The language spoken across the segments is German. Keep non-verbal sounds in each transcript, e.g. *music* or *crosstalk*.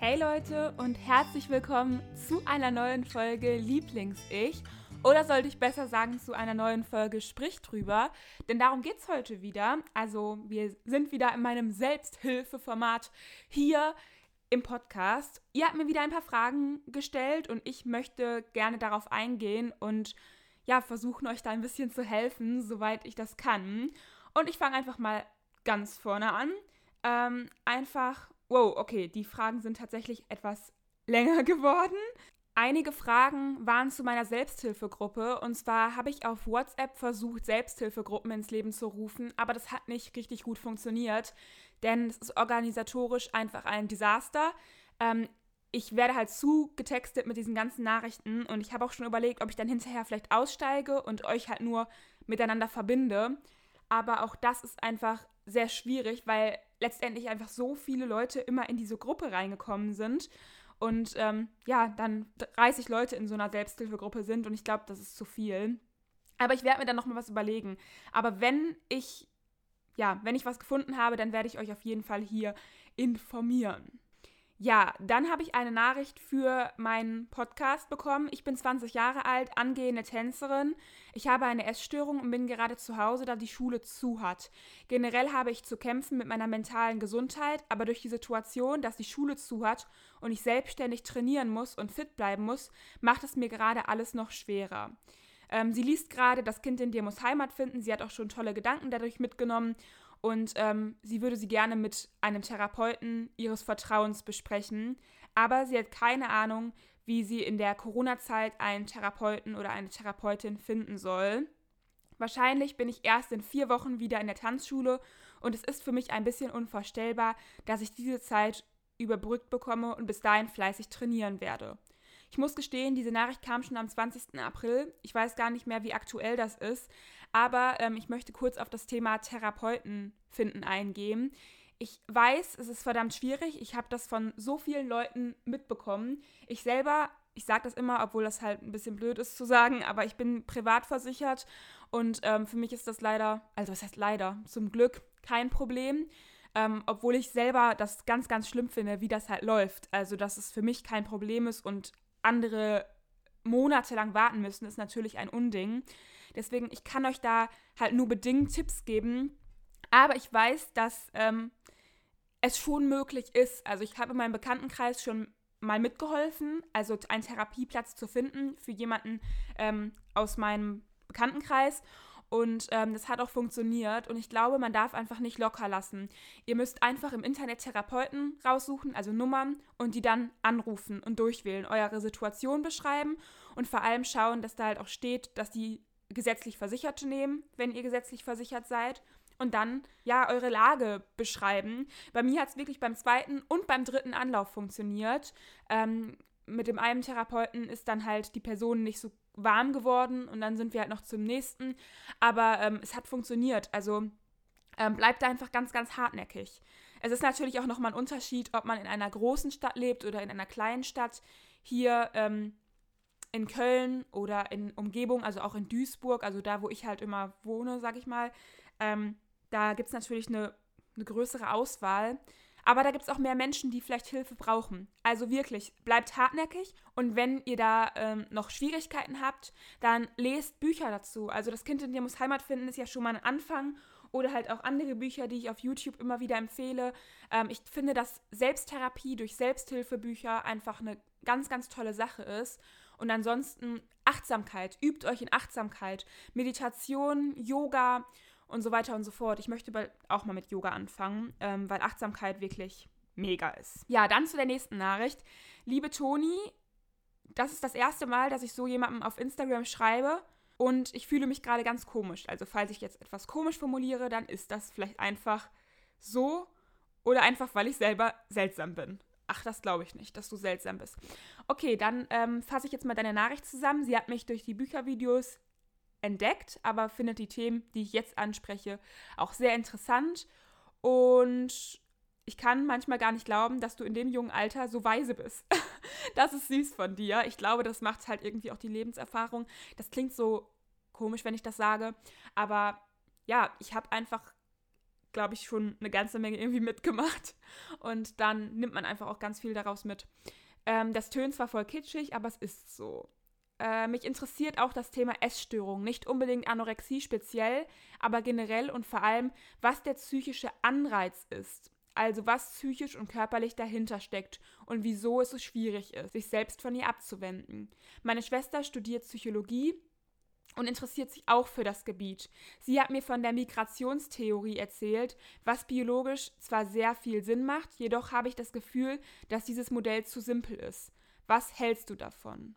Hey Leute und herzlich willkommen zu einer neuen Folge Lieblings-Ich. Oder sollte ich besser sagen, zu einer neuen Folge Sprich drüber. Denn darum geht es heute wieder. Also, wir sind wieder in meinem Selbsthilfeformat hier im Podcast. Ihr habt mir wieder ein paar Fragen gestellt und ich möchte gerne darauf eingehen und ja, versuchen euch da ein bisschen zu helfen, soweit ich das kann. Und ich fange einfach mal ganz vorne an. Ähm, einfach Wow, okay, die Fragen sind tatsächlich etwas länger *laughs* geworden. Einige Fragen waren zu meiner Selbsthilfegruppe und zwar habe ich auf WhatsApp versucht, Selbsthilfegruppen ins Leben zu rufen, aber das hat nicht richtig gut funktioniert, denn es ist organisatorisch einfach ein Desaster. Ähm, ich werde halt zugetextet mit diesen ganzen Nachrichten und ich habe auch schon überlegt, ob ich dann hinterher vielleicht aussteige und euch halt nur miteinander verbinde. Aber auch das ist einfach sehr schwierig, weil letztendlich einfach so viele Leute immer in diese Gruppe reingekommen sind und ähm, ja, dann 30 Leute in so einer Selbsthilfegruppe sind und ich glaube, das ist zu viel. Aber ich werde mir dann nochmal was überlegen. Aber wenn ich, ja, wenn ich was gefunden habe, dann werde ich euch auf jeden Fall hier informieren. Ja, dann habe ich eine Nachricht für meinen Podcast bekommen. Ich bin 20 Jahre alt, angehende Tänzerin. Ich habe eine Essstörung und bin gerade zu Hause, da die Schule zu hat. Generell habe ich zu kämpfen mit meiner mentalen Gesundheit, aber durch die Situation, dass die Schule zu hat und ich selbstständig trainieren muss und fit bleiben muss, macht es mir gerade alles noch schwerer. Ähm, sie liest gerade, das Kind in dir muss Heimat finden. Sie hat auch schon tolle Gedanken dadurch mitgenommen und ähm, sie würde sie gerne mit einem Therapeuten ihres Vertrauens besprechen, aber sie hat keine Ahnung, wie sie in der Corona-Zeit einen Therapeuten oder eine Therapeutin finden soll. Wahrscheinlich bin ich erst in vier Wochen wieder in der Tanzschule und es ist für mich ein bisschen unvorstellbar, dass ich diese Zeit überbrückt bekomme und bis dahin fleißig trainieren werde. Ich muss gestehen, diese Nachricht kam schon am 20. April. Ich weiß gar nicht mehr, wie aktuell das ist, aber ähm, ich möchte kurz auf das Thema Therapeuten finden eingehen. Ich weiß, es ist verdammt schwierig. Ich habe das von so vielen Leuten mitbekommen. Ich selber, ich sage das immer, obwohl das halt ein bisschen blöd ist zu sagen, aber ich bin privat versichert und ähm, für mich ist das leider, also was heißt leider, zum Glück kein Problem. Ähm, obwohl ich selber das ganz, ganz schlimm finde, wie das halt läuft. Also, dass es für mich kein Problem ist und andere monatelang warten müssen, ist natürlich ein Unding. Deswegen, ich kann euch da halt nur bedingt Tipps geben. Aber ich weiß, dass ähm, es schon möglich ist. Also ich habe in meinem Bekanntenkreis schon mal mitgeholfen, also einen Therapieplatz zu finden für jemanden ähm, aus meinem Bekanntenkreis. Und ähm, das hat auch funktioniert. Und ich glaube, man darf einfach nicht locker lassen. Ihr müsst einfach im Internet Therapeuten raussuchen, also Nummern, und die dann anrufen und durchwählen, eure Situation beschreiben und vor allem schauen, dass da halt auch steht, dass die gesetzlich Versicherte nehmen, wenn ihr gesetzlich versichert seid. Und dann, ja, eure Lage beschreiben. Bei mir hat es wirklich beim zweiten und beim dritten Anlauf funktioniert. Ähm, mit dem einen Therapeuten ist dann halt die Person nicht so warm geworden und dann sind wir halt noch zum nächsten. Aber ähm, es hat funktioniert. Also ähm, bleibt einfach ganz, ganz hartnäckig. Es ist natürlich auch nochmal ein Unterschied, ob man in einer großen Stadt lebt oder in einer kleinen Stadt. Hier ähm, in Köln oder in Umgebung, also auch in Duisburg, also da, wo ich halt immer wohne, sag ich mal, ähm, da gibt es natürlich eine, eine größere Auswahl. Aber da gibt es auch mehr Menschen, die vielleicht Hilfe brauchen. Also wirklich, bleibt hartnäckig und wenn ihr da ähm, noch Schwierigkeiten habt, dann lest Bücher dazu. Also das Kind in dir muss Heimat finden ist ja schon mal ein Anfang oder halt auch andere Bücher, die ich auf YouTube immer wieder empfehle. Ähm, ich finde, dass Selbsttherapie durch Selbsthilfebücher einfach eine ganz, ganz tolle Sache ist. Und ansonsten Achtsamkeit, übt euch in Achtsamkeit, Meditation, Yoga und so weiter und so fort. Ich möchte auch mal mit Yoga anfangen, ähm, weil Achtsamkeit wirklich mega ist. Ja, dann zu der nächsten Nachricht. Liebe Toni, das ist das erste Mal, dass ich so jemandem auf Instagram schreibe und ich fühle mich gerade ganz komisch. Also falls ich jetzt etwas komisch formuliere, dann ist das vielleicht einfach so oder einfach, weil ich selber seltsam bin. Ach, das glaube ich nicht, dass du seltsam bist. Okay, dann ähm, fasse ich jetzt mal deine Nachricht zusammen. Sie hat mich durch die Büchervideos entdeckt, aber findet die Themen, die ich jetzt anspreche, auch sehr interessant. Und ich kann manchmal gar nicht glauben, dass du in dem jungen Alter so weise bist. *laughs* das ist süß von dir. Ich glaube, das macht halt irgendwie auch die Lebenserfahrung. Das klingt so komisch, wenn ich das sage. Aber ja, ich habe einfach glaube ich, schon eine ganze Menge irgendwie mitgemacht. Und dann nimmt man einfach auch ganz viel daraus mit. Ähm, das tönt zwar voll kitschig, aber es ist so. Äh, mich interessiert auch das Thema Essstörung. Nicht unbedingt Anorexie speziell, aber generell und vor allem, was der psychische Anreiz ist. Also was psychisch und körperlich dahinter steckt und wieso es so schwierig ist, sich selbst von ihr abzuwenden. Meine Schwester studiert Psychologie und interessiert sich auch für das Gebiet. Sie hat mir von der Migrationstheorie erzählt, was biologisch zwar sehr viel Sinn macht, jedoch habe ich das Gefühl, dass dieses Modell zu simpel ist. Was hältst du davon?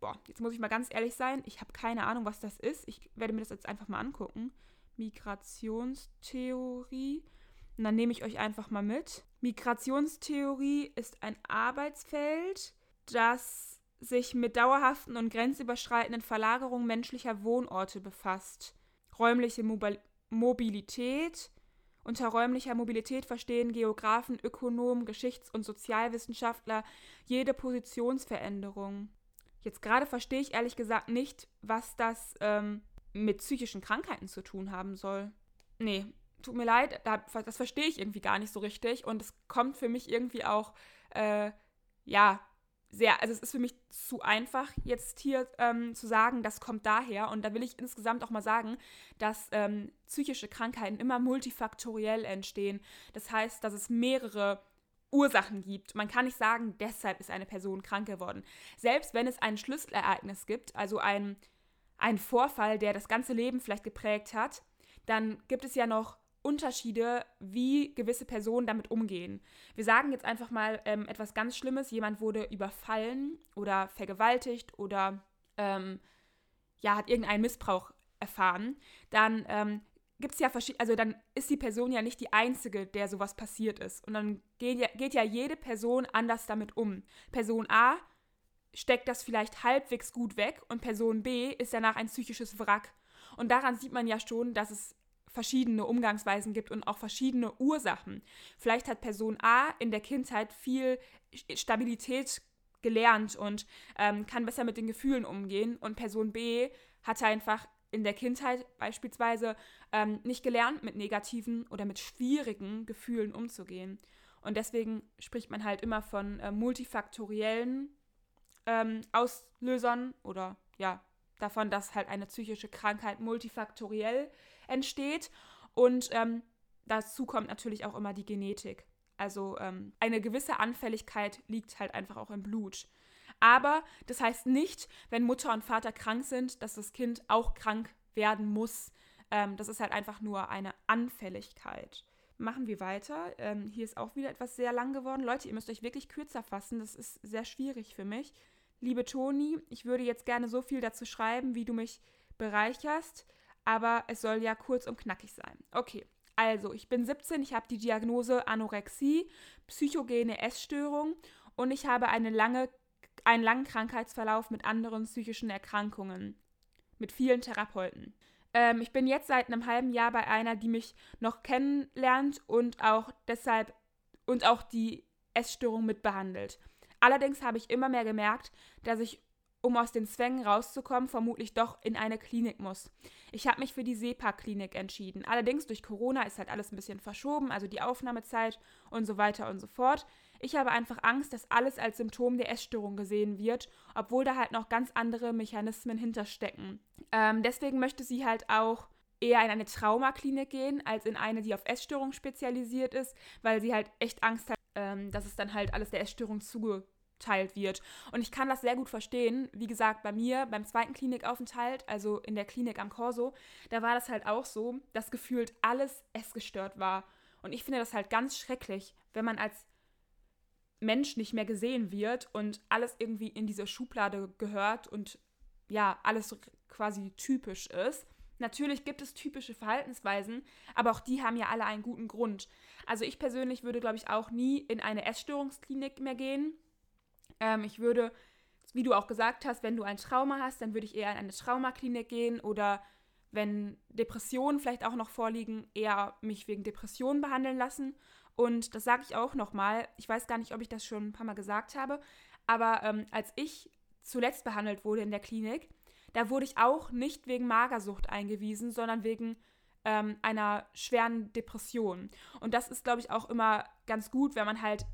Boah, jetzt muss ich mal ganz ehrlich sein, ich habe keine Ahnung, was das ist. Ich werde mir das jetzt einfach mal angucken. Migrationstheorie. Und dann nehme ich euch einfach mal mit. Migrationstheorie ist ein Arbeitsfeld, das sich mit dauerhaften und grenzüberschreitenden Verlagerungen menschlicher Wohnorte befasst. Räumliche Mobil Mobilität. Unter räumlicher Mobilität verstehen Geografen, Ökonomen, Geschichts- und Sozialwissenschaftler jede Positionsveränderung. Jetzt gerade verstehe ich ehrlich gesagt nicht, was das ähm, mit psychischen Krankheiten zu tun haben soll. Nee, tut mir leid, das verstehe ich irgendwie gar nicht so richtig und es kommt für mich irgendwie auch, äh, ja, sehr, also es ist für mich zu einfach, jetzt hier ähm, zu sagen, das kommt daher. Und da will ich insgesamt auch mal sagen, dass ähm, psychische Krankheiten immer multifaktoriell entstehen. Das heißt, dass es mehrere Ursachen gibt. Man kann nicht sagen, deshalb ist eine Person krank geworden. Selbst wenn es ein Schlüsselereignis gibt, also ein, ein Vorfall, der das ganze Leben vielleicht geprägt hat, dann gibt es ja noch Unterschiede, wie gewisse Personen damit umgehen. Wir sagen jetzt einfach mal ähm, etwas ganz Schlimmes. Jemand wurde überfallen oder vergewaltigt oder ähm, ja, hat irgendeinen Missbrauch erfahren. Dann ähm, gibt es ja verschiedene, also dann ist die Person ja nicht die einzige, der sowas passiert ist. Und dann geht ja, geht ja jede Person anders damit um. Person A steckt das vielleicht halbwegs gut weg und Person B ist danach ein psychisches Wrack. Und daran sieht man ja schon, dass es verschiedene Umgangsweisen gibt und auch verschiedene Ursachen. Vielleicht hat Person A in der Kindheit viel Stabilität gelernt und ähm, kann besser mit den Gefühlen umgehen und Person B hat einfach in der Kindheit beispielsweise ähm, nicht gelernt, mit negativen oder mit schwierigen Gefühlen umzugehen. Und deswegen spricht man halt immer von äh, multifaktoriellen ähm, Auslösern oder ja, davon, dass halt eine psychische Krankheit multifaktoriell entsteht. Und ähm, dazu kommt natürlich auch immer die Genetik. Also ähm, eine gewisse Anfälligkeit liegt halt einfach auch im Blut. Aber das heißt nicht, wenn Mutter und Vater krank sind, dass das Kind auch krank werden muss. Ähm, das ist halt einfach nur eine Anfälligkeit. Machen wir weiter. Ähm, hier ist auch wieder etwas sehr lang geworden. Leute, ihr müsst euch wirklich kürzer fassen. Das ist sehr schwierig für mich. Liebe Toni, ich würde jetzt gerne so viel dazu schreiben, wie du mich bereicherst aber es soll ja kurz und knackig sein. Okay, also ich bin 17, ich habe die Diagnose Anorexie, psychogene Essstörung und ich habe eine lange, einen langen Krankheitsverlauf mit anderen psychischen Erkrankungen, mit vielen Therapeuten. Ähm, ich bin jetzt seit einem halben Jahr bei einer, die mich noch kennenlernt und auch deshalb und auch die Essstörung mitbehandelt. Allerdings habe ich immer mehr gemerkt, dass ich um aus den Zwängen rauszukommen, vermutlich doch in eine Klinik muss. Ich habe mich für die SEPA-Klinik entschieden. Allerdings durch Corona ist halt alles ein bisschen verschoben, also die Aufnahmezeit und so weiter und so fort. Ich habe einfach Angst, dass alles als Symptom der Essstörung gesehen wird, obwohl da halt noch ganz andere Mechanismen hinterstecken. Ähm, deswegen möchte sie halt auch eher in eine Traumaklinik gehen, als in eine, die auf Essstörung spezialisiert ist, weil sie halt echt Angst hat, ähm, dass es dann halt alles der Essstörung zuge verteilt wird. Und ich kann das sehr gut verstehen. Wie gesagt, bei mir beim zweiten Klinikaufenthalt, also in der Klinik am Corso, da war das halt auch so, dass gefühlt alles essgestört war. Und ich finde das halt ganz schrecklich, wenn man als Mensch nicht mehr gesehen wird und alles irgendwie in diese Schublade gehört und ja, alles quasi typisch ist. Natürlich gibt es typische Verhaltensweisen, aber auch die haben ja alle einen guten Grund. Also ich persönlich würde, glaube ich, auch nie in eine Essstörungsklinik mehr gehen, ähm, ich würde, wie du auch gesagt hast, wenn du ein Trauma hast, dann würde ich eher in eine Traumaklinik gehen oder wenn Depressionen vielleicht auch noch vorliegen, eher mich wegen Depressionen behandeln lassen. Und das sage ich auch nochmal. Ich weiß gar nicht, ob ich das schon ein paar Mal gesagt habe, aber ähm, als ich zuletzt behandelt wurde in der Klinik, da wurde ich auch nicht wegen Magersucht eingewiesen, sondern wegen ähm, einer schweren Depression. Und das ist, glaube ich, auch immer ganz gut, wenn man halt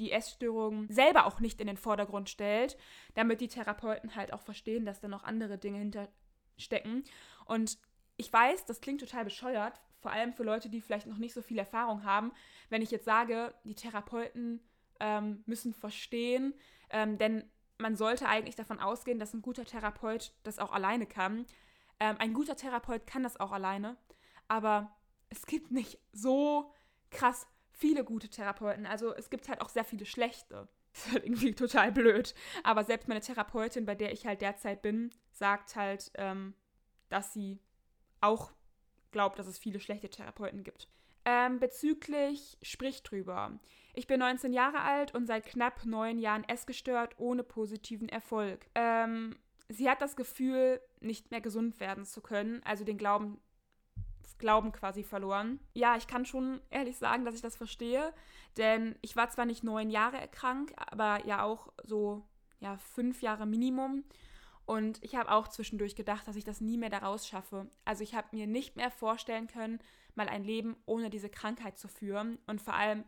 die Essstörung selber auch nicht in den Vordergrund stellt, damit die Therapeuten halt auch verstehen, dass da noch andere Dinge hinterstecken. Und ich weiß, das klingt total bescheuert, vor allem für Leute, die vielleicht noch nicht so viel Erfahrung haben, wenn ich jetzt sage, die Therapeuten ähm, müssen verstehen, ähm, denn man sollte eigentlich davon ausgehen, dass ein guter Therapeut das auch alleine kann. Ähm, ein guter Therapeut kann das auch alleine, aber es gibt nicht so krass viele gute Therapeuten. Also es gibt halt auch sehr viele schlechte. *laughs* Das ist halt irgendwie total blöd. Aber selbst meine Therapeutin, bei der ich halt derzeit bin, sagt halt, ähm, dass sie auch glaubt, dass es viele schlechte Therapeuten gibt. Ähm, bezüglich Sprich drüber. Ich bin 19 Jahre alt und seit knapp neun Jahren essgestört ohne positiven Erfolg. Ähm, sie hat das Gefühl, nicht mehr gesund werden zu können, also den Glauben Glauben quasi verloren. Ja, ich kann schon ehrlich sagen, dass ich das verstehe, denn ich war zwar nicht neun Jahre krank, aber ja auch so ja, fünf Jahre Minimum. Und ich habe auch zwischendurch gedacht, dass ich das nie mehr daraus schaffe. Also ich habe mir nicht mehr vorstellen können, mal ein Leben ohne diese Krankheit zu führen und vor allem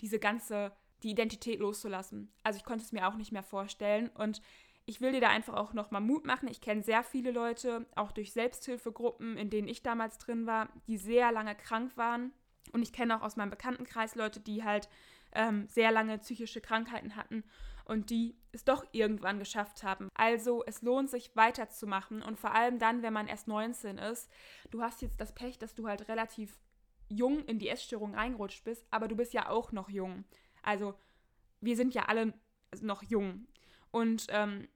diese ganze, die Identität loszulassen. Also ich konnte es mir auch nicht mehr vorstellen und ich will dir da einfach auch nochmal Mut machen. Ich kenne sehr viele Leute, auch durch Selbsthilfegruppen, in denen ich damals drin war, die sehr lange krank waren. Und ich kenne auch aus meinem Bekanntenkreis Leute, die halt ähm, sehr lange psychische Krankheiten hatten und die es doch irgendwann geschafft haben. Also es lohnt sich weiterzumachen und vor allem dann, wenn man erst 19 ist. Du hast jetzt das Pech, dass du halt relativ jung in die Essstörung reingerutscht bist, aber du bist ja auch noch jung. Also wir sind ja alle noch jung. Und ähm,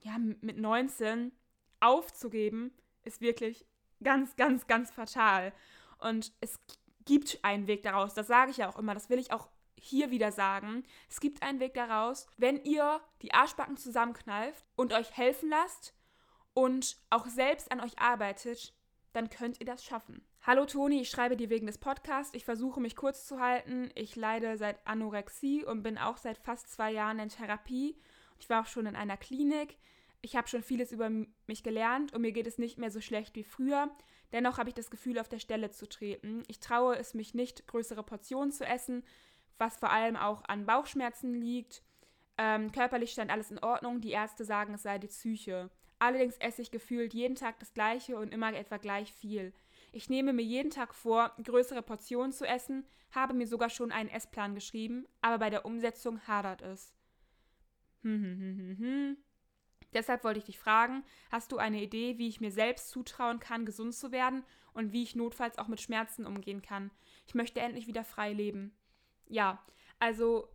ja, mit 19 aufzugeben, ist wirklich ganz, ganz, ganz fatal. Und es gibt einen Weg daraus. Das sage ich ja auch immer. Das will ich auch hier wieder sagen. Es gibt einen Weg daraus, wenn ihr die Arschbacken zusammenkneift und euch helfen lasst und auch selbst an euch arbeitet, dann könnt ihr das schaffen. Hallo Toni, ich schreibe dir wegen des Podcasts. Ich versuche mich kurz zu halten. Ich leide seit Anorexie und bin auch seit fast zwei Jahren in Therapie. Ich war auch schon in einer Klinik. Ich habe schon vieles über mich gelernt und mir geht es nicht mehr so schlecht wie früher. Dennoch habe ich das Gefühl, auf der Stelle zu treten. Ich traue es mich nicht, größere Portionen zu essen, was vor allem auch an Bauchschmerzen liegt. Ähm, körperlich stand alles in Ordnung. Die Ärzte sagen, es sei die Psyche. Allerdings esse ich gefühlt jeden Tag das Gleiche und immer etwa gleich viel. Ich nehme mir jeden Tag vor, größere Portionen zu essen, habe mir sogar schon einen Essplan geschrieben, aber bei der Umsetzung hadert es. Hm, hm, hm. Deshalb wollte ich dich fragen, hast du eine Idee, wie ich mir selbst zutrauen kann, gesund zu werden und wie ich notfalls auch mit Schmerzen umgehen kann? Ich möchte endlich wieder frei leben. Ja, also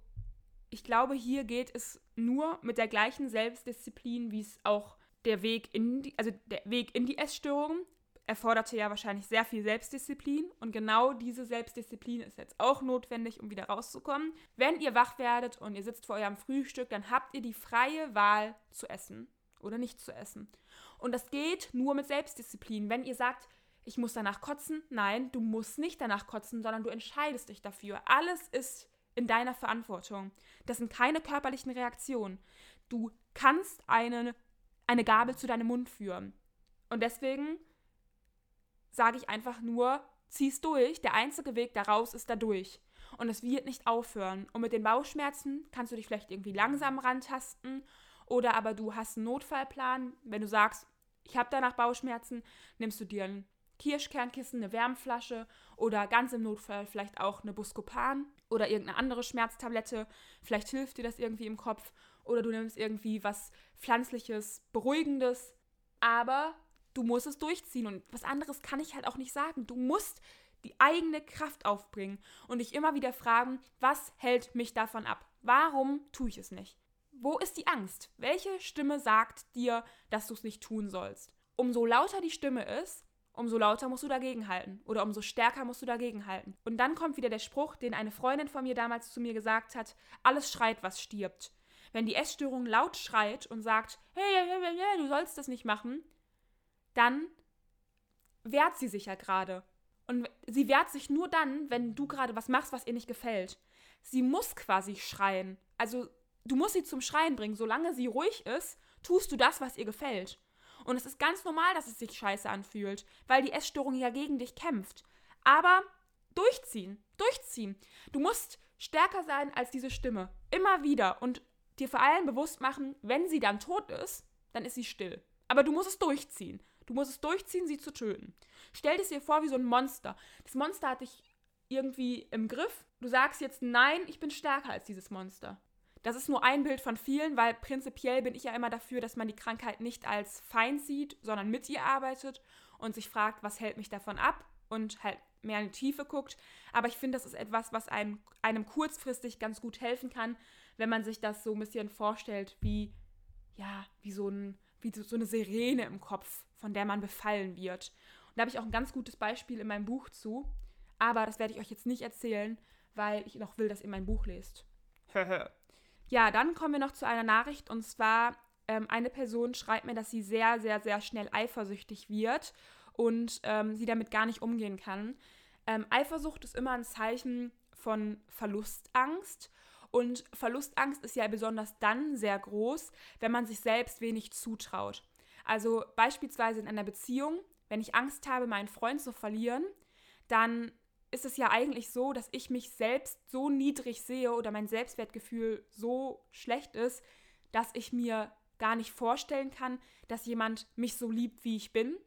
ich glaube, hier geht es nur mit der gleichen Selbstdisziplin, wie es auch der Weg in die, also der Weg in die Essstörung erforderte ja wahrscheinlich sehr viel Selbstdisziplin und genau diese Selbstdisziplin ist jetzt auch notwendig, um wieder rauszukommen. Wenn ihr wach werdet und ihr sitzt vor eurem Frühstück, dann habt ihr die freie Wahl zu essen oder nicht zu essen. Und das geht nur mit Selbstdisziplin. Wenn ihr sagt, ich muss danach kotzen, nein, du musst nicht danach kotzen, sondern du entscheidest dich dafür. Alles ist in deiner Verantwortung. Das sind keine körperlichen Reaktionen. Du kannst eine, eine Gabel zu deinem Mund führen. Und deswegen sage ich einfach nur, zieh's durch. Der einzige Weg daraus ist dadurch. Und es wird nicht aufhören. Und mit den Bauchschmerzen kannst du dich vielleicht irgendwie langsam rantasten. Oder aber du hast einen Notfallplan. Wenn du sagst, ich habe danach Bauchschmerzen, nimmst du dir ein Kirschkernkissen, eine Wärmflasche oder ganz im Notfall vielleicht auch eine Buscopan oder irgendeine andere Schmerztablette. Vielleicht hilft dir das irgendwie im Kopf. Oder du nimmst irgendwie was Pflanzliches, Beruhigendes. Aber du musst es durchziehen und was anderes kann ich halt auch nicht sagen. Du musst die eigene Kraft aufbringen und dich immer wieder fragen, was hält mich davon ab? Warum tue ich es nicht? Wo ist die Angst? Welche Stimme sagt dir, dass du es nicht tun sollst? Umso lauter die Stimme ist, umso lauter musst du dagegenhalten oder umso stärker musst du dagegenhalten. Und dann kommt wieder der Spruch, den eine Freundin von mir damals zu mir gesagt hat, alles schreit, was stirbt. Wenn die Essstörung laut schreit und sagt, hey, hey, hey, hey du sollst das nicht machen, dann wehrt sie sich ja gerade. Und sie wehrt sich nur dann, wenn du gerade was machst, was ihr nicht gefällt. Sie muss quasi schreien. Also du musst sie zum Schreien bringen. Solange sie ruhig ist, tust du das, was ihr gefällt. Und es ist ganz normal, dass es sich scheiße anfühlt, weil die Essstörung ja gegen dich kämpft. Aber durchziehen, durchziehen. Du musst stärker sein als diese Stimme. Immer wieder. Und dir vor allem bewusst machen, wenn sie dann tot ist, dann ist sie still. Aber du musst es durchziehen. Du musst es durchziehen, sie zu töten. Stell dir vor wie so ein Monster. Das Monster hat dich irgendwie im Griff. Du sagst jetzt, nein, ich bin stärker als dieses Monster. Das ist nur ein Bild von vielen, weil prinzipiell bin ich ja immer dafür, dass man die Krankheit nicht als Feind sieht, sondern mit ihr arbeitet und sich fragt, was hält mich davon ab und halt mehr in die Tiefe guckt. Aber ich finde, das ist etwas, was einem, einem kurzfristig ganz gut helfen kann, wenn man sich das so ein bisschen vorstellt, wie, ja, wie so, ein, wie so eine Sirene im Kopf, von der man befallen wird. Und da habe ich auch ein ganz gutes Beispiel in meinem Buch zu. Aber das werde ich euch jetzt nicht erzählen, weil ich noch will, dass ihr mein Buch lest. *laughs* ja, dann kommen wir noch zu einer Nachricht und zwar ähm, eine Person schreibt mir, dass sie sehr, sehr, sehr schnell eifersüchtig wird und ähm, sie damit gar nicht umgehen kann. Ähm, Eifersucht ist immer ein Zeichen von Verlustangst und Verlustangst ist ja besonders dann sehr groß, wenn man sich selbst wenig zutraut. Also beispielsweise in einer Beziehung, wenn ich Angst habe, meinen Freund zu verlieren, dann ist es ja eigentlich so, dass ich mich selbst so niedrig sehe oder mein Selbstwertgefühl so schlecht ist, dass ich mir gar nicht vorstellen kann, dass jemand mich so liebt, wie ich bin.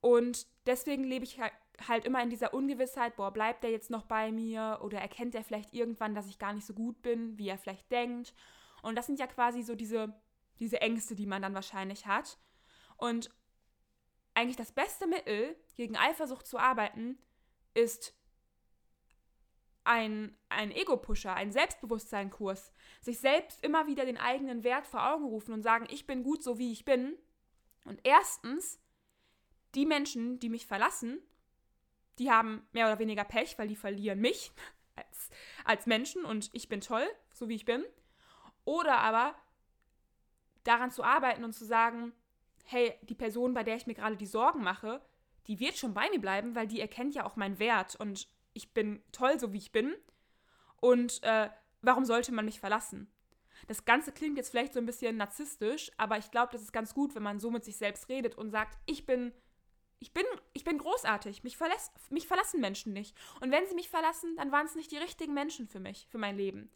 Und deswegen lebe ich halt immer in dieser Ungewissheit, boah, bleibt er jetzt noch bei mir oder erkennt er vielleicht irgendwann, dass ich gar nicht so gut bin, wie er vielleicht denkt. Und das sind ja quasi so diese, diese Ängste, die man dann wahrscheinlich hat. Und eigentlich das beste Mittel, gegen Eifersucht zu arbeiten, ist ein, ein Ego-Pusher, ein Selbstbewusstseinkurs. Sich selbst immer wieder den eigenen Wert vor Augen rufen und sagen, ich bin gut so, wie ich bin. Und erstens, die Menschen, die mich verlassen, die haben mehr oder weniger Pech, weil die verlieren mich *laughs* als, als Menschen und ich bin toll, so wie ich bin. Oder aber daran zu arbeiten und zu sagen, hey, die Person, bei der ich mir gerade die Sorgen mache, die wird schon bei mir bleiben, weil die erkennt ja auch meinen Wert und ich bin toll, so wie ich bin. Und äh, warum sollte man mich verlassen? Das Ganze klingt jetzt vielleicht so ein bisschen narzisstisch, aber ich glaube, das ist ganz gut, wenn man so mit sich selbst redet und sagt, ich bin, ich bin, ich bin großartig. Mich, verlässt, mich verlassen Menschen nicht. Und wenn sie mich verlassen, dann waren es nicht die richtigen Menschen für mich, für mein Leben.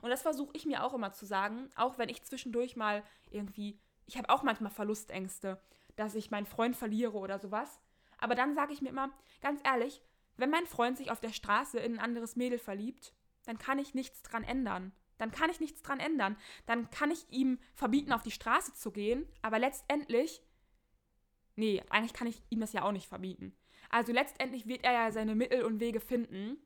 Und das versuche ich mir auch immer zu sagen, auch wenn ich zwischendurch mal irgendwie, ich habe auch manchmal Verlustängste, dass ich meinen Freund verliere oder sowas. Aber dann sage ich mir immer, ganz ehrlich, wenn mein Freund sich auf der Straße in ein anderes Mädel verliebt, dann kann ich nichts dran ändern. Dann kann ich nichts dran ändern. Dann kann ich ihm verbieten, auf die Straße zu gehen, aber letztendlich. Nee, eigentlich kann ich ihm das ja auch nicht verbieten. Also letztendlich wird er ja seine Mittel und Wege finden.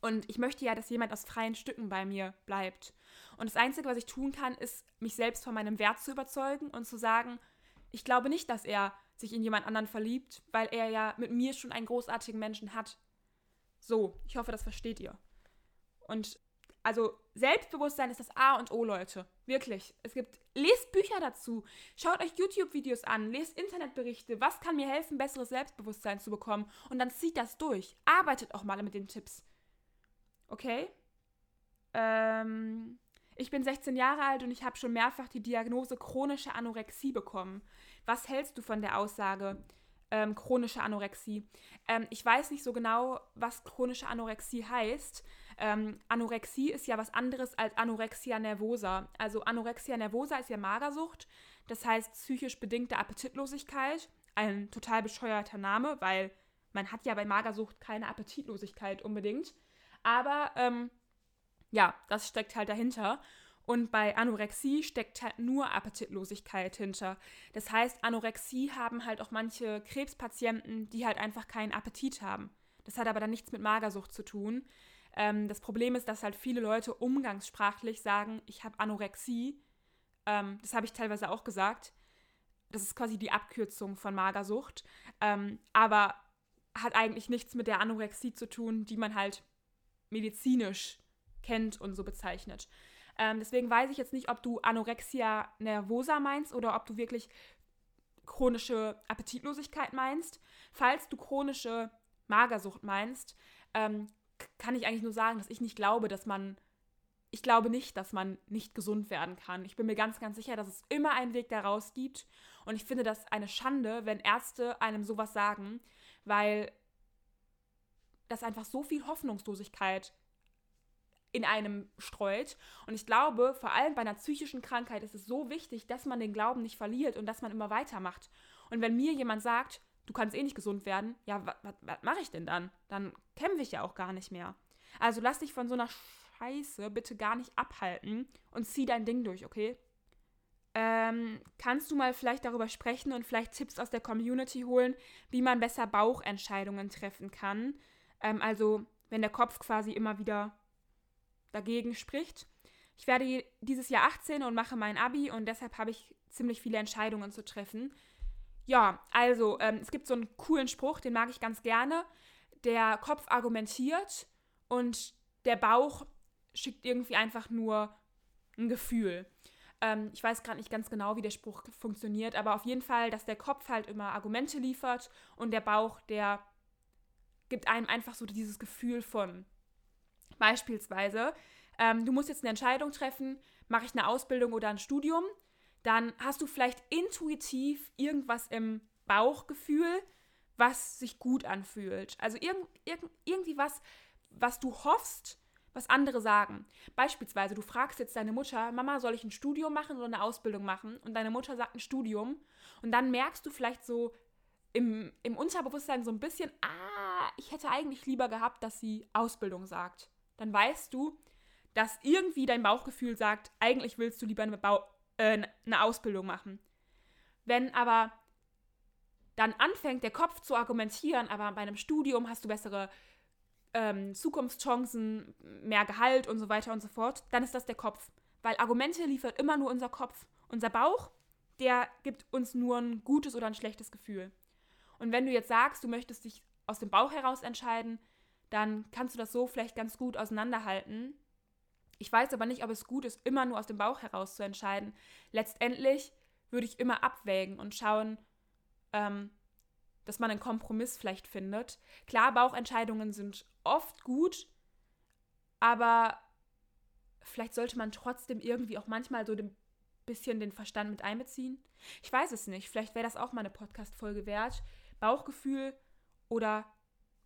Und ich möchte ja, dass jemand aus freien Stücken bei mir bleibt. Und das Einzige, was ich tun kann, ist, mich selbst von meinem Wert zu überzeugen und zu sagen, ich glaube nicht, dass er sich in jemand anderen verliebt, weil er ja mit mir schon einen großartigen Menschen hat. So, ich hoffe, das versteht ihr. Und also Selbstbewusstsein ist das A und O, Leute. Wirklich. Es gibt, lest Bücher dazu, schaut euch YouTube-Videos an, lest Internetberichte. Was kann mir helfen, besseres Selbstbewusstsein zu bekommen? Und dann zieht das durch. Arbeitet auch mal mit den Tipps. Okay? Ähm, ich bin 16 Jahre alt und ich habe schon mehrfach die Diagnose chronische Anorexie bekommen. Was hältst du von der Aussage ähm, chronische Anorexie? Ähm, ich weiß nicht so genau, was chronische Anorexie heißt. Ähm, Anorexie ist ja was anderes als Anorexia nervosa. Also Anorexia nervosa ist ja Magersucht, das heißt psychisch bedingte Appetitlosigkeit. Ein total bescheuerter Name, weil man hat ja bei Magersucht keine Appetitlosigkeit unbedingt. Aber ähm, ja, das steckt halt dahinter. Und bei Anorexie steckt halt nur Appetitlosigkeit hinter. Das heißt, Anorexie haben halt auch manche Krebspatienten, die halt einfach keinen Appetit haben. Das hat aber dann nichts mit Magersucht zu tun. Ähm, das Problem ist, dass halt viele Leute umgangssprachlich sagen, ich habe Anorexie. Ähm, das habe ich teilweise auch gesagt. Das ist quasi die Abkürzung von Magersucht. Ähm, aber hat eigentlich nichts mit der Anorexie zu tun, die man halt medizinisch kennt und so bezeichnet. Ähm, deswegen weiß ich jetzt nicht, ob du Anorexia nervosa meinst oder ob du wirklich chronische Appetitlosigkeit meinst. Falls du chronische Magersucht meinst, ähm, kann ich eigentlich nur sagen, dass ich nicht glaube, dass man. ich glaube nicht, dass man nicht gesund werden kann. Ich bin mir ganz, ganz sicher, dass es immer einen Weg daraus gibt. Und ich finde das eine Schande, wenn Ärzte einem sowas sagen, weil das einfach so viel Hoffnungslosigkeit in einem streut. Und ich glaube, vor allem bei einer psychischen Krankheit ist es so wichtig, dass man den Glauben nicht verliert und dass man immer weitermacht. Und wenn mir jemand sagt, du kannst eh nicht gesund werden, ja, was mache ich denn dann? Dann kämpfe ich ja auch gar nicht mehr. Also lass dich von so einer Scheiße bitte gar nicht abhalten und zieh dein Ding durch, okay? Ähm, kannst du mal vielleicht darüber sprechen und vielleicht Tipps aus der Community holen, wie man besser Bauchentscheidungen treffen kann? Ähm, also, wenn der Kopf quasi immer wieder dagegen spricht. Ich werde dieses Jahr 18 und mache mein Abi und deshalb habe ich ziemlich viele Entscheidungen zu treffen. Ja, also, ähm, es gibt so einen coolen Spruch, den mag ich ganz gerne. Der Kopf argumentiert und der Bauch schickt irgendwie einfach nur ein Gefühl. Ähm, ich weiß gerade nicht ganz genau, wie der Spruch funktioniert, aber auf jeden Fall, dass der Kopf halt immer Argumente liefert und der Bauch, der gibt einem einfach so dieses Gefühl von. Beispielsweise, ähm, du musst jetzt eine Entscheidung treffen, mache ich eine Ausbildung oder ein Studium, dann hast du vielleicht intuitiv irgendwas im Bauchgefühl, was sich gut anfühlt. Also irg irg irgendwie was, was du hoffst, was andere sagen. Beispielsweise, du fragst jetzt deine Mutter, Mama, soll ich ein Studium machen oder eine Ausbildung machen? Und deine Mutter sagt ein Studium. Und dann merkst du vielleicht so im, im Unterbewusstsein so ein bisschen, ah, ich hätte eigentlich lieber gehabt, dass sie Ausbildung sagt. Dann weißt du, dass irgendwie dein Bauchgefühl sagt, eigentlich willst du lieber eine, Bau äh, eine Ausbildung machen. Wenn aber dann anfängt der Kopf zu argumentieren, aber bei einem Studium hast du bessere ähm, Zukunftschancen, mehr Gehalt und so weiter und so fort, dann ist das der Kopf. Weil Argumente liefert immer nur unser Kopf. Unser Bauch, der gibt uns nur ein gutes oder ein schlechtes Gefühl. Und wenn du jetzt sagst, du möchtest dich aus dem Bauch heraus entscheiden, dann kannst du das so vielleicht ganz gut auseinanderhalten. Ich weiß aber nicht, ob es gut ist, immer nur aus dem Bauch heraus zu entscheiden. Letztendlich würde ich immer abwägen und schauen, ähm, dass man einen Kompromiss vielleicht findet. Klar, Bauchentscheidungen sind oft gut, aber vielleicht sollte man trotzdem irgendwie auch manchmal so ein bisschen den Verstand mit einbeziehen. Ich weiß es nicht. Vielleicht wäre das auch mal eine Podcast-Folge wert. Bauchgefühl oder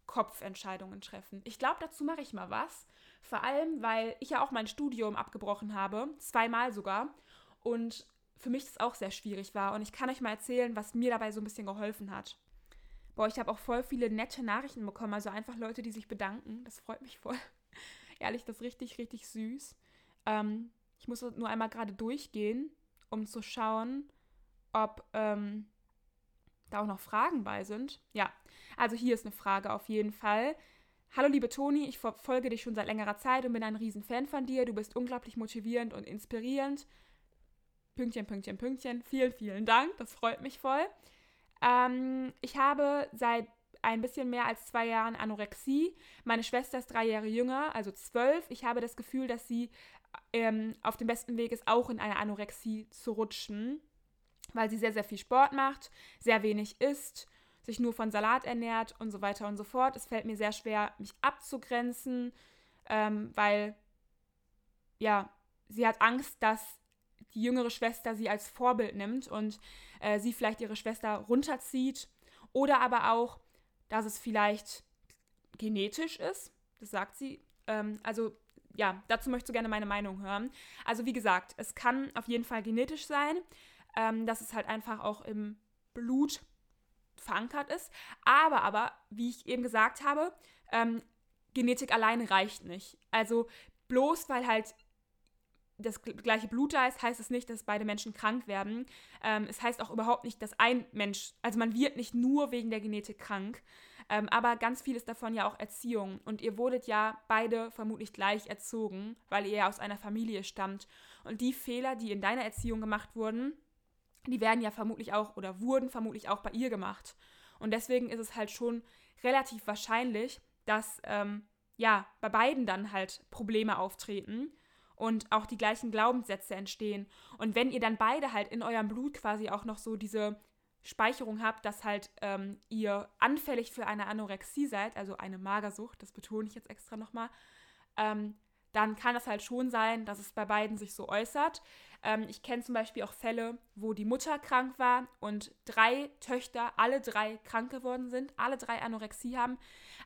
Kopfentscheidungen treffen. Ich glaube, dazu mache ich mal was. Vor allem, weil ich ja auch mein Studium abgebrochen habe, zweimal sogar. Und für mich das auch sehr schwierig war. Und ich kann euch mal erzählen, was mir dabei so ein bisschen geholfen hat. Boah, ich habe auch voll viele nette Nachrichten bekommen. Also einfach Leute, die sich bedanken. Das freut mich voll. *laughs* Ehrlich, das ist richtig, richtig süß. Ähm, ich muss nur einmal gerade durchgehen, um zu schauen, ob ähm, da auch noch Fragen bei sind. Ja, also hier ist eine Frage auf jeden Fall. Hallo liebe Toni, ich verfolge dich schon seit längerer Zeit und bin ein Riesenfan von dir. Du bist unglaublich motivierend und inspirierend. Pünktchen, Pünktchen, Pünktchen. Vielen, vielen Dank. Das freut mich voll. Ähm, ich habe seit ein bisschen mehr als zwei Jahren Anorexie. Meine Schwester ist drei Jahre jünger, also zwölf. Ich habe das Gefühl, dass sie ähm, auf dem besten Weg ist, auch in eine Anorexie zu rutschen, weil sie sehr, sehr viel Sport macht, sehr wenig isst, sich nur von Salat ernährt und so weiter und so fort. Es fällt mir sehr schwer, mich abzugrenzen, ähm, weil ja, sie hat Angst, dass die jüngere Schwester sie als Vorbild nimmt und äh, sie vielleicht ihre Schwester runterzieht. Oder aber auch, dass es vielleicht genetisch ist. Das sagt sie. Ähm, also ja, dazu möchtest du gerne meine Meinung hören. Also wie gesagt, es kann auf jeden Fall genetisch sein, ähm, dass es halt einfach auch im Blut verankert ist. Aber, aber, wie ich eben gesagt habe, ähm, Genetik alleine reicht nicht. Also bloß weil halt das gleiche Blut da ist, heißt es nicht, dass beide Menschen krank werden. Ähm, es heißt auch überhaupt nicht, dass ein Mensch, also man wird nicht nur wegen der Genetik krank, ähm, aber ganz viel ist davon ja auch Erziehung. Und ihr wurdet ja beide vermutlich gleich erzogen, weil ihr ja aus einer Familie stammt. Und die Fehler, die in deiner Erziehung gemacht wurden, die werden ja vermutlich auch oder wurden vermutlich auch bei ihr gemacht. Und deswegen ist es halt schon relativ wahrscheinlich, dass ähm, ja bei beiden dann halt Probleme auftreten und auch die gleichen Glaubenssätze entstehen. Und wenn ihr dann beide halt in eurem Blut quasi auch noch so diese Speicherung habt, dass halt ähm, ihr anfällig für eine Anorexie seid, also eine Magersucht, das betone ich jetzt extra nochmal, ähm, dann kann es halt schon sein, dass es bei beiden sich so äußert. Ähm, ich kenne zum Beispiel auch Fälle, wo die Mutter krank war und drei Töchter, alle drei krank geworden sind, alle drei Anorexie haben.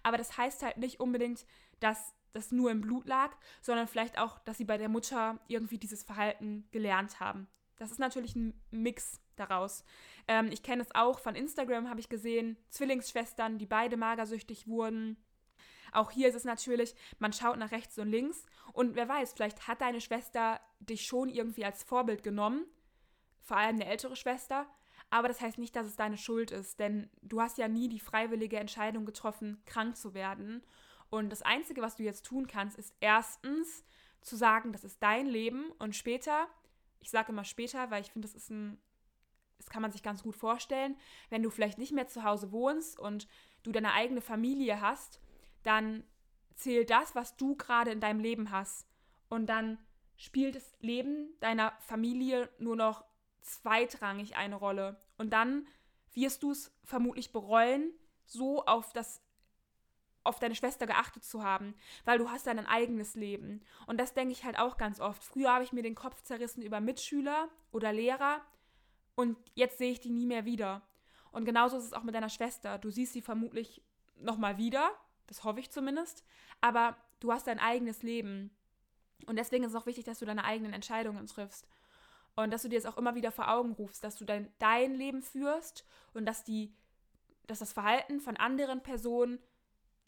Aber das heißt halt nicht unbedingt, dass das nur im Blut lag, sondern vielleicht auch, dass sie bei der Mutter irgendwie dieses Verhalten gelernt haben. Das ist natürlich ein Mix daraus. Ähm, ich kenne es auch von Instagram, habe ich gesehen, Zwillingsschwestern, die beide magersüchtig wurden. Auch hier ist es natürlich, man schaut nach rechts und links. Und wer weiß, vielleicht hat deine Schwester dich schon irgendwie als Vorbild genommen, vor allem eine ältere Schwester, aber das heißt nicht, dass es deine Schuld ist, denn du hast ja nie die freiwillige Entscheidung getroffen, krank zu werden. Und das Einzige, was du jetzt tun kannst, ist erstens zu sagen, das ist dein Leben. Und später, ich sage immer später, weil ich finde, das ist ein, das kann man sich ganz gut vorstellen, wenn du vielleicht nicht mehr zu Hause wohnst und du deine eigene Familie hast, dann zählt das, was du gerade in deinem Leben hast. Und dann spielt das Leben deiner Familie nur noch zweitrangig eine Rolle. Und dann wirst du es vermutlich bereuen, so auf das auf deine Schwester geachtet zu haben, weil du hast dein eigenes Leben. Und das denke ich halt auch ganz oft. Früher habe ich mir den Kopf zerrissen über Mitschüler oder Lehrer und jetzt sehe ich die nie mehr wieder. Und genauso ist es auch mit deiner Schwester. Du siehst sie vermutlich nochmal wieder, das hoffe ich zumindest. Aber du hast dein eigenes Leben. Und deswegen ist es auch wichtig, dass du deine eigenen Entscheidungen triffst. Und dass du dir es auch immer wieder vor Augen rufst, dass du dein, dein Leben führst und dass, die, dass das Verhalten von anderen Personen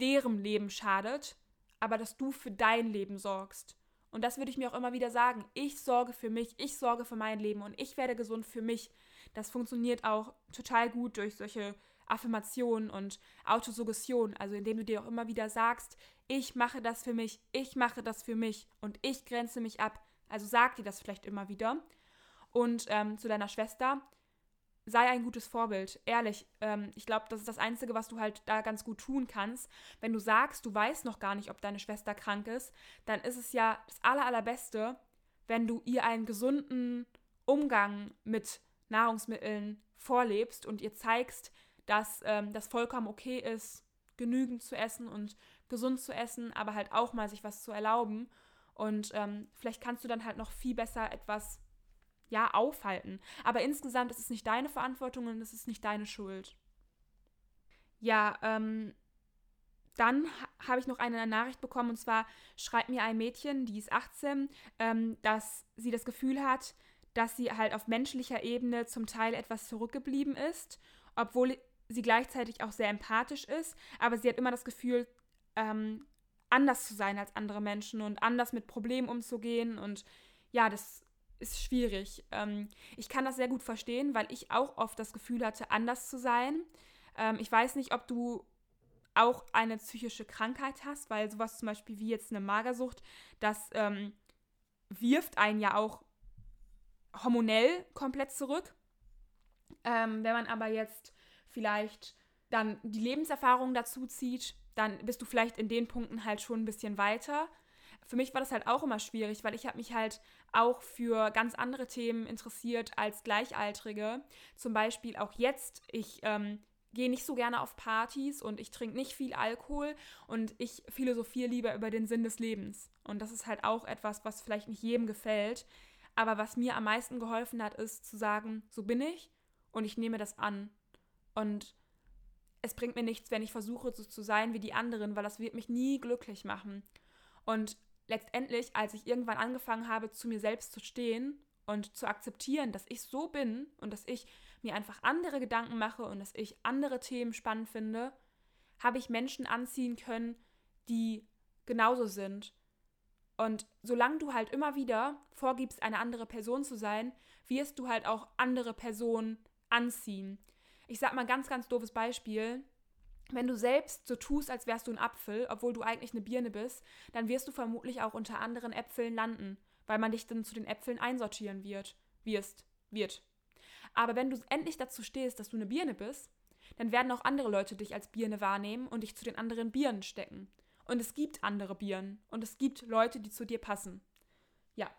deren Leben schadet, aber dass du für dein Leben sorgst. Und das würde ich mir auch immer wieder sagen. Ich sorge für mich, ich sorge für mein Leben und ich werde gesund für mich. Das funktioniert auch total gut durch solche Affirmation und Autosuggestion, also indem du dir auch immer wieder sagst, ich mache das für mich, ich mache das für mich und ich grenze mich ab. Also sag dir das vielleicht immer wieder. Und ähm, zu deiner Schwester, sei ein gutes Vorbild, ehrlich. Ähm, ich glaube, das ist das Einzige, was du halt da ganz gut tun kannst. Wenn du sagst, du weißt noch gar nicht, ob deine Schwester krank ist, dann ist es ja das Aller, Allerbeste, wenn du ihr einen gesunden Umgang mit Nahrungsmitteln vorlebst und ihr zeigst, dass ähm, das vollkommen okay ist, genügend zu essen und gesund zu essen, aber halt auch mal sich was zu erlauben. Und ähm, vielleicht kannst du dann halt noch viel besser etwas, ja, aufhalten. Aber insgesamt ist es nicht deine Verantwortung und es ist nicht deine Schuld. Ja, ähm, dann habe ich noch eine Nachricht bekommen und zwar schreibt mir ein Mädchen, die ist 18, ähm, dass sie das Gefühl hat, dass sie halt auf menschlicher Ebene zum Teil etwas zurückgeblieben ist, obwohl sie gleichzeitig auch sehr empathisch ist, aber sie hat immer das Gefühl, ähm, anders zu sein als andere Menschen und anders mit Problemen umzugehen. Und ja, das ist schwierig. Ähm, ich kann das sehr gut verstehen, weil ich auch oft das Gefühl hatte, anders zu sein. Ähm, ich weiß nicht, ob du auch eine psychische Krankheit hast, weil sowas zum Beispiel wie jetzt eine Magersucht, das ähm, wirft einen ja auch hormonell komplett zurück. Ähm, wenn man aber jetzt vielleicht dann die Lebenserfahrung dazu zieht, dann bist du vielleicht in den Punkten halt schon ein bisschen weiter. Für mich war das halt auch immer schwierig, weil ich habe mich halt auch für ganz andere Themen interessiert als Gleichaltrige. Zum Beispiel auch jetzt, ich ähm, gehe nicht so gerne auf Partys und ich trinke nicht viel Alkohol und ich philosophiere lieber über den Sinn des Lebens. Und das ist halt auch etwas, was vielleicht nicht jedem gefällt. Aber was mir am meisten geholfen hat, ist zu sagen, so bin ich und ich nehme das an. Und es bringt mir nichts, wenn ich versuche, so zu sein wie die anderen, weil das wird mich nie glücklich machen. Und letztendlich, als ich irgendwann angefangen habe, zu mir selbst zu stehen und zu akzeptieren, dass ich so bin und dass ich mir einfach andere Gedanken mache und dass ich andere Themen spannend finde, habe ich Menschen anziehen können, die genauso sind. Und solange du halt immer wieder vorgibst, eine andere Person zu sein, wirst du halt auch andere Personen anziehen. Ich sag mal ganz, ganz doofes Beispiel. Wenn du selbst so tust, als wärst du ein Apfel, obwohl du eigentlich eine Birne bist, dann wirst du vermutlich auch unter anderen Äpfeln landen, weil man dich dann zu den Äpfeln einsortieren wird. Wirst. Wird. Aber wenn du endlich dazu stehst, dass du eine Birne bist, dann werden auch andere Leute dich als Birne wahrnehmen und dich zu den anderen Birnen stecken. Und es gibt andere Birnen und es gibt Leute, die zu dir passen. Ja,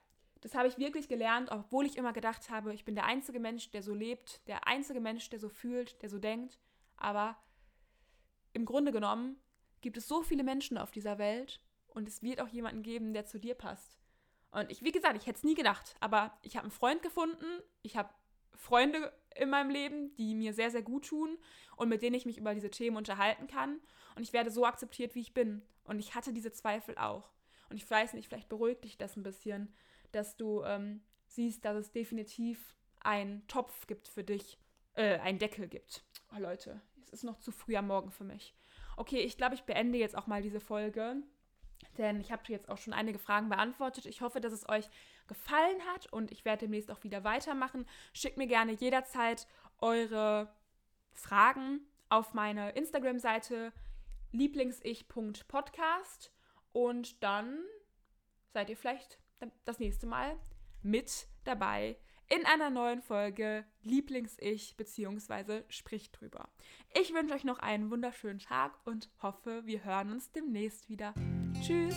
das habe ich wirklich gelernt, obwohl ich immer gedacht habe, ich bin der einzige Mensch, der so lebt, der einzige Mensch, der so fühlt, der so denkt. Aber im Grunde genommen gibt es so viele Menschen auf dieser Welt und es wird auch jemanden geben, der zu dir passt. Und ich, wie gesagt, ich hätte es nie gedacht, aber ich habe einen Freund gefunden, ich habe Freunde in meinem Leben, die mir sehr, sehr gut tun und mit denen ich mich über diese Themen unterhalten kann. Und ich werde so akzeptiert, wie ich bin. Und ich hatte diese Zweifel auch. Und ich weiß nicht, vielleicht beruhigt dich das ein bisschen, dass du ähm, siehst, dass es definitiv einen Topf gibt für dich, äh, einen Deckel gibt. Oh Leute, es ist noch zu früh am Morgen für mich. Okay, ich glaube, ich beende jetzt auch mal diese Folge denn ich habe jetzt auch schon einige Fragen beantwortet. Ich hoffe, dass es euch gefallen hat und ich werde demnächst auch wieder weitermachen. Schickt mir gerne jederzeit eure Fragen auf meine Instagram-Seite lieblingsich.podcast und dann seid ihr vielleicht das nächste Mal mit dabei in einer neuen Folge Lieblingsich bzw. Sprich drüber. Ich wünsche euch noch einen wunderschönen Tag und hoffe, wir hören uns demnächst wieder. Tschüss!